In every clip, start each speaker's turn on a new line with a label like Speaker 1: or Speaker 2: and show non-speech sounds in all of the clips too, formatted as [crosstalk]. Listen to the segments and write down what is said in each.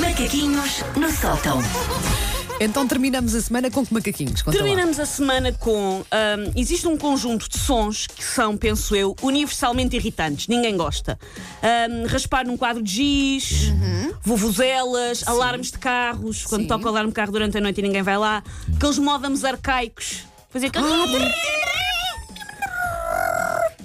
Speaker 1: Macaquinhos no sótão.
Speaker 2: Então terminamos a semana com que macaquinhos? Conta lá.
Speaker 3: Terminamos a semana com. ahm, existe um conjunto de sons que são, penso eu, universalmente irritantes. Ninguém gosta. Ahm, raspar num quadro de giz, vuvuzelas, alarmes de carros, quando
Speaker 2: Sim.
Speaker 3: toca o alarme de carro durante a noite e ninguém vai lá. Aqueles modems arcaicos. Fazer aquele.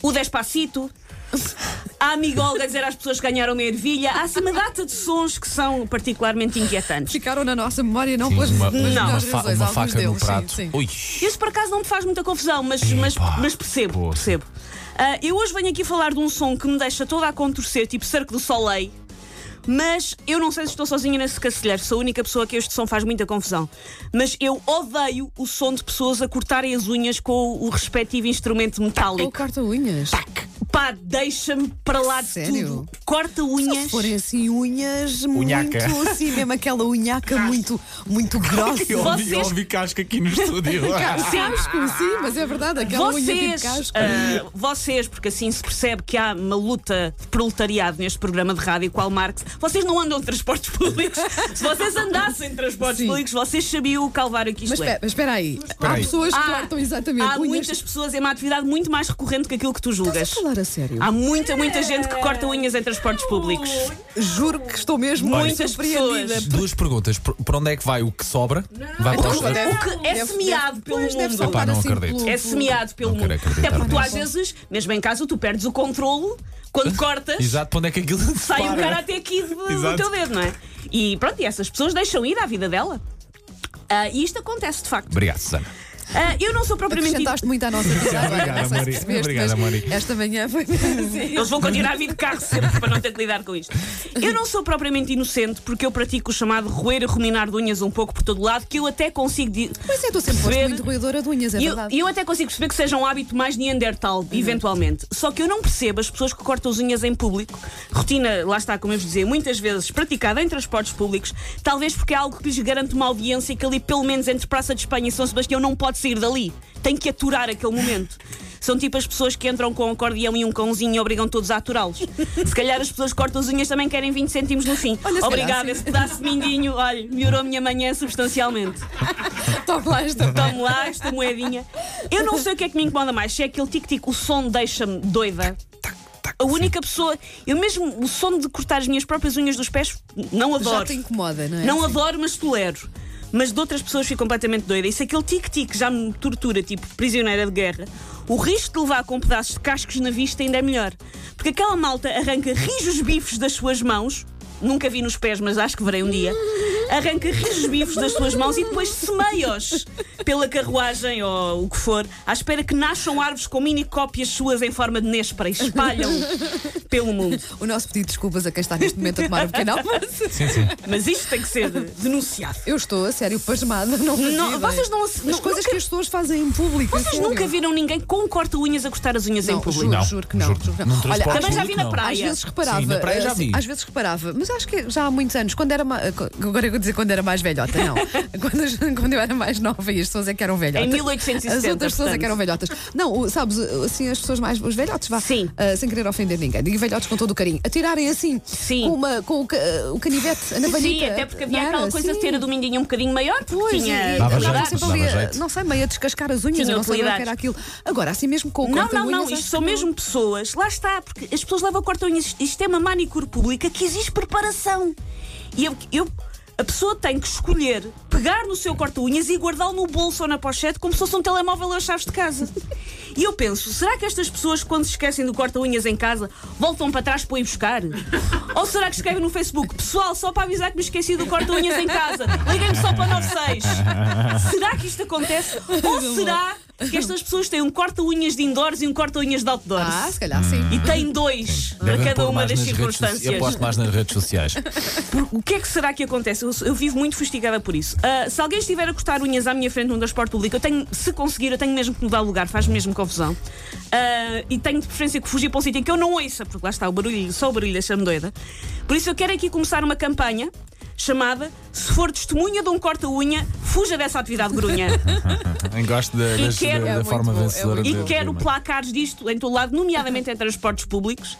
Speaker 3: O Despacito. [laughs] A amigolga dizer às pessoas que ganharam uma ervilha. Há assim uma data de sons que são particularmente inquietantes.
Speaker 2: Ficaram na nossa memória, não
Speaker 4: Sim,
Speaker 2: pelas
Speaker 4: uma,
Speaker 3: Não.
Speaker 4: uma, fa-
Speaker 2: razões,
Speaker 4: uma faca
Speaker 2: deles,
Speaker 4: no prato.
Speaker 2: Sim,
Speaker 3: por acaso não me faz muita confusão, mas, mas,
Speaker 4: Epá,
Speaker 3: mas percebo,
Speaker 4: poça.
Speaker 3: percebo. Ah, eu hoje venho aqui falar de um som que me deixa toda a contorcer, tipo Cerco do Soleil. Mas eu não sei se estou sozinha nesse cacilheiro, sou a única pessoa que este som faz muita confusão. Mas eu odeio o som de pessoas a cortarem as unhas com o, o respectivo instrumento
Speaker 2: Ou
Speaker 3: metálico.
Speaker 2: corta unhas.
Speaker 3: Pá, deixa-me para lá de
Speaker 2: Sério?
Speaker 3: tudo. Corta unhas.
Speaker 2: Se forem assim unhas
Speaker 4: Unhaca.
Speaker 2: muito assim, mesmo aquela unhaca muito, muito grossa.
Speaker 4: Eu ouvi, eu
Speaker 3: Vocês-
Speaker 4: ouvi casca aqui no estúdio. [laughs]
Speaker 2: Casco, sim, mas é verdade, aquela unha tipo
Speaker 3: Vocês,
Speaker 2: casco.
Speaker 3: ah, vocês, porque assim se percebe que há uma luta de proletariado neste programa de rádio, qual Marx, vocês não andam de transportes públicos. se vocês andassem de transportes
Speaker 2: Sim.
Speaker 3: públicos, vocês sabiam o calvário que isto
Speaker 2: Mas
Speaker 3: é.
Speaker 2: espera, mas espera aí, há
Speaker 4: aí.
Speaker 2: pessoas que
Speaker 3: Há-
Speaker 2: cortam exatamente
Speaker 3: Há
Speaker 2: unhas.
Speaker 3: muitas pessoas, é uma atividade muito mais recorrente que aquilo que tu julgas.
Speaker 2: Estás a falar a sério?
Speaker 3: Há muita, muita gente que corta unhas em transportes públicos.
Speaker 2: Juro que estou mesmo
Speaker 3: Muitas
Speaker 2: surpreendida.
Speaker 3: pessoas.
Speaker 4: Duas perguntas. Por- Para onde é que vai o que sobra? Vai para os...
Speaker 3: O que é
Speaker 2: deve-
Speaker 3: semeado pelo
Speaker 2: pois, deve
Speaker 3: mundo.
Speaker 4: Epá, não
Speaker 2: assim
Speaker 4: acredito.
Speaker 2: pelo-
Speaker 3: É semeado pelo
Speaker 4: Não
Speaker 3: mundo.
Speaker 4: acreditar
Speaker 3: Até porque tu
Speaker 4: nisso.
Speaker 3: às vezes, mesmo em casa, tu perdes o controlo quando [laughs] cortas.
Speaker 4: Exato, para onde é que aquilo
Speaker 3: sai o
Speaker 4: para?
Speaker 3: cara até aqui do, do
Speaker 4: Exato.
Speaker 3: teu dedo, não é? E pronto, e essas pessoas deixam ir à vida dela. Ah, e isto acontece de facto.
Speaker 4: Obrigado, Susana.
Speaker 3: Ah, eu não sou propriamente.
Speaker 2: Acrescentaste muito à nossa vida.
Speaker 4: Obrigada,
Speaker 2: percebeste,
Speaker 4: Obrigada.
Speaker 2: Esta manhã foi [laughs] assim.
Speaker 3: Eles vão continuar a vir de carro sempre para não ter que lidar com isto. Eu não sou propriamente inocente porque eu pratico o chamado roer e ruminar de unhas um pouco por todo lado, que eu até consigo.
Speaker 2: Mas é, tu sempre
Speaker 3: perceber-
Speaker 2: muito roedora de unhas, é
Speaker 3: E eu,
Speaker 2: verdade.
Speaker 3: e eu até consigo perceber que seja um hábito mais neandertal, eventualmente. Só que eu não percebo as pessoas que cortam as unhas em público. Rotina, lá está, como eu vos dizia, muitas vezes praticada em transportes públicos, talvez porque é algo que lhes garante uma audiência que ali, pelo menos entre Praça de Espanha e São Sebastião, não pode sair dali. Tem que aturar aquele momento. São tipo as pessoas que entram com um acordeão e um cãozinho e obrigam todos a aturá-los. Se calhar as pessoas que cortam as unhas também querem 20 cêntimos no fim.
Speaker 2: Olha,
Speaker 3: Obrigada, esse pedaço de mindinho, olha, melhorou a minha manhã substancialmente. [laughs]
Speaker 2: Toma lá esta
Speaker 3: Tome lá esta moedinha. Eu não sei o que é que me incomoda mais. Se é aquele tic-tic, o som deixa-me doida. A única pessoa. Eu mesmo, o som de cortar as minhas próprias unhas dos pés, não
Speaker 2: Já
Speaker 3: adoro.
Speaker 2: te incomoda, não é?
Speaker 3: Não
Speaker 2: Assim.
Speaker 3: adoro, mas tolero. Mas de outras pessoas fico completamente doida. E se aquele tic-tic já me tortura, tipo prisioneira de guerra, o risco de levar com pedaços de cascos na vista ainda é melhor. Porque aquela malta arranca rijos bifes das suas mãos. Nunca vi nos pés, mas acho que verei um dia. Arranca rijos bifes das suas mãos e depois semeia-os pela carruagem ou o que for, à espera que nasçam árvores com mini cópias suas em forma de néspera e espalham pelo mundo.
Speaker 2: O nosso pedido de desculpas a quem está neste momento a tomar um pequeno almoço.
Speaker 4: Sim, sim.
Speaker 3: Mas isto tem que ser denunciado.
Speaker 2: Eu estou, a sério, pasmada. Não,
Speaker 3: Não, vocês não-
Speaker 2: As
Speaker 3: não-
Speaker 2: coisas
Speaker 3: nunca-
Speaker 2: que as pessoas fazem em público.
Speaker 3: Vocês
Speaker 2: sério.
Speaker 3: nunca viram ninguém com um corta-unhas a cortar as unhas em
Speaker 2: Não,
Speaker 3: público?
Speaker 2: juro,
Speaker 4: Não,
Speaker 2: juro que não.
Speaker 4: juro.
Speaker 2: juro não. Olha,
Speaker 3: Também já vi na praia.
Speaker 2: Às vezes reparava.
Speaker 4: Sim, na praia já vi.
Speaker 2: Às vezes reparava, mas acho que já há muitos anos, quando era mais. Agora vou dizer quando era mais velhota, não. [laughs] quando, quando eu era mais nova e as pessoas é que eram velhotas.
Speaker 3: Em 1870,
Speaker 2: As outras pessoas é que eram velhotas. Não, sabes, assim, as pessoas mais. Os velhotes, vá.
Speaker 3: Sim.
Speaker 2: ah, sem querer ofender ninguém. Digo velhotes com todo o carinho. A tirarem assim.
Speaker 3: Sim.
Speaker 2: Com, uma, com o, o canivete, a navalhita.
Speaker 3: Sim, até porque havia
Speaker 2: era?
Speaker 3: aquela coisa de
Speaker 2: Sim.
Speaker 3: ter a um bocadinho maior,
Speaker 2: Pois,
Speaker 3: tinha
Speaker 2: e,
Speaker 4: Dava jeito,
Speaker 2: sempre
Speaker 4: dava
Speaker 2: não sei, meio a descascar as unhas, não sei o que era aquilo. Agora, assim mesmo com o
Speaker 3: Não, não, não, isto são mesmo pessoas, lá está, porque as pessoas levam corta-unhas, isto é uma manicure pública que exige preparação. E eu, eu- a pessoa tem que escolher pegar no seu corta-unhas e guardá-lo no bolso ou na pochete como se fosse um telemóvel ou as chaves de casa. E eu penso, será que estas pessoas, quando se esquecem do corta-unhas em casa, voltam para trás para ir buscar? Ou será que escrevem no Facebook, pessoal, só para avisar que me esqueci do corta-unhas em casa, liguem-me só para o 96? Será que isto acontece? Ou será que estas pessoas têm um corta-unhas de indoors e um corta-unhas de outdoors?
Speaker 2: Ah, se calhar sim.
Speaker 3: E têm dois para
Speaker 4: Devem
Speaker 3: cada uma das circunstâncias.
Speaker 4: Eu posto mais nas redes sociais.
Speaker 3: Por- O que é que será que acontece? Eu, eu vivo muito fustigada por isso. Ah, se alguém estiver a cortar unhas à minha frente num transporte público, eu tenho, se conseguir, eu tenho mesmo que mudar o lugar, faz mesmo confusão. Ah, e tenho de preferência que fugir para um sítio em que eu não ouça, porque lá está o barulho, só o barulho deixa-me doida. Por isso eu quero aqui começar uma campanha chamada Se for testemunha de um corta-unha, fuja dessa atividade grunha. [laughs]
Speaker 4: Gosto da,
Speaker 3: E quero-
Speaker 4: da-
Speaker 2: É
Speaker 4: da
Speaker 2: muito
Speaker 4: forma
Speaker 2: bom, é
Speaker 4: vencedora
Speaker 3: E quero placares disto em todo lado, nomeadamente em transportes públicos.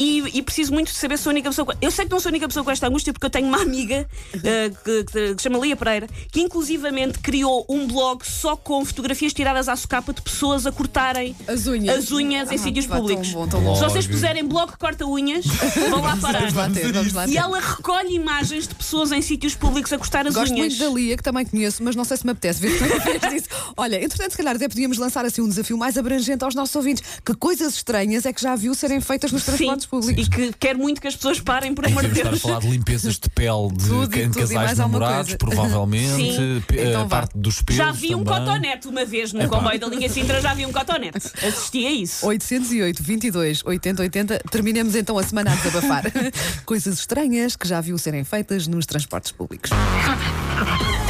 Speaker 3: E, e preciso muito de saber se sou a única pessoa. Eu sei que não sou a única pessoa com esta angústia porque eu tenho uma amiga eh, que, que- que se chama Lia Pereira, que inclusivamente criou um blog só com fotografias tiradas à socapa de pessoas a cortarem
Speaker 2: As unhas.
Speaker 3: as unhas em
Speaker 2: Ah,
Speaker 3: sítios
Speaker 2: pá, tão
Speaker 3: públicos.
Speaker 2: bom, tão bom.
Speaker 3: Se vocês
Speaker 4: Blog.
Speaker 3: puserem blog corta unhas, [laughs] vão lá parar.
Speaker 2: Vamos lá ter, vamos lá ter.
Speaker 3: E ela recolhe imagens de pessoas em sítios públicos a cortar as
Speaker 2: Gosto
Speaker 3: unhas.
Speaker 2: muito da Lia, que também conheço, mas não sei se me apetece ver disso. Olha, entretanto, se calhar até podíamos lançar assim um desafio mais abrangente aos nossos ouvintes. Que coisas estranhas é que já viu serem feitas nos
Speaker 3: Sim,
Speaker 2: transportes públicos?
Speaker 3: e que quero muito que as pessoas parem, por amor de
Speaker 4: estar a
Speaker 3: Deus.
Speaker 4: falar de limpezas de pele de
Speaker 2: Tudo tudo
Speaker 4: casais namorados, provavelmente.
Speaker 3: Sim.
Speaker 4: P-
Speaker 2: Então
Speaker 4: parte dos pelos
Speaker 3: Já vi um
Speaker 4: também.
Speaker 3: cotonete uma vez no
Speaker 4: Epá.
Speaker 3: comboio da linha Sintra, já vi um cotonete. [laughs] Assisti a isso.
Speaker 2: 808 22 80 80. Terminemos então a semana a desabafar. [laughs] Coisas estranhas que já viu serem feitas nos transportes públicos. [laughs]